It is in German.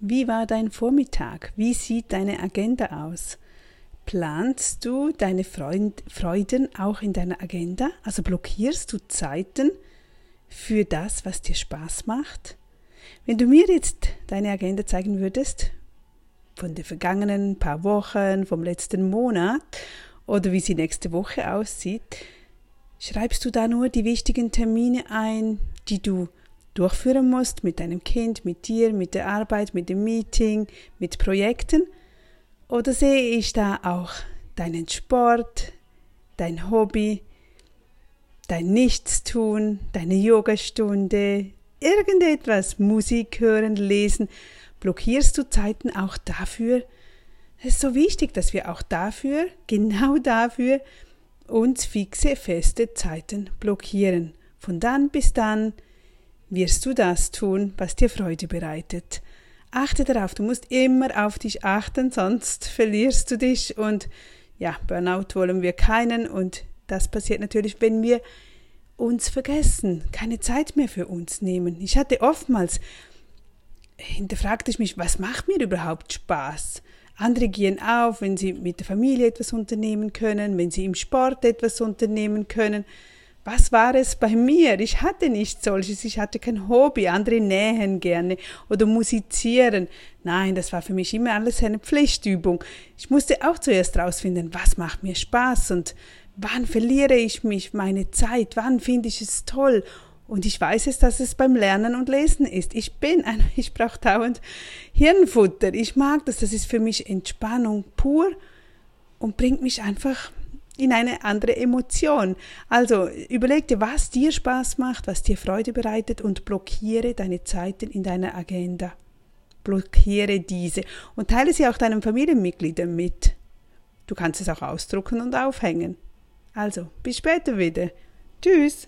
Wie war dein Vormittag? Wie sieht deine Agenda aus? Planst du deine Freund Freuden auch in deiner Agenda? Also blockierst du Zeiten für das, was dir Spaß macht? Wenn du mir jetzt deine Agenda zeigen würdest, von den vergangenen paar Wochen, vom letzten Monat oder wie sie nächste Woche aussieht, schreibst du da nur die wichtigen Termine ein, die du durchführen musst mit deinem Kind, mit dir, mit der Arbeit, mit dem Meeting, mit Projekten? Oder sehe ich da auch deinen Sport, dein Hobby, dein Nichtstun, deine Yogastunde, irgendetwas, Musik hören, lesen, blockierst du Zeiten auch dafür? Es ist so wichtig, dass wir auch dafür, genau dafür, uns fixe, feste Zeiten blockieren. Von dann bis dann wirst du das tun, was dir Freude bereitet. Achte darauf, du musst immer auf dich achten, sonst verlierst du dich und ja, Burnout wollen wir keinen und das passiert natürlich, wenn wir uns vergessen, keine Zeit mehr für uns nehmen. Ich hatte oftmals, hinterfragte ich mich, was macht mir überhaupt Spaß? Andere gehen auf, wenn sie mit der Familie etwas unternehmen können, wenn sie im Sport etwas unternehmen können. Was war es bei mir? Ich hatte nichts solches, ich hatte kein Hobby, andere nähen gerne oder musizieren. Nein, das war für mich immer alles eine Pflichtübung. Ich musste auch zuerst rausfinden, was macht mir Spaß und wann verliere ich mich, meine Zeit, wann finde ich es toll. Und ich weiß es, dass es beim Lernen und Lesen ist. Ich bin ein, ich brauche dauernd Hirnfutter. Ich mag das, das ist für mich Entspannung pur und bringt mich einfach in eine andere Emotion. Also überleg dir, was dir Spaß macht, was dir Freude bereitet und blockiere deine Zeiten in deiner Agenda. Blockiere diese und teile sie auch deinen Familienmitgliedern mit. Du kannst es auch ausdrucken und aufhängen. Also, bis später wieder. Tschüss.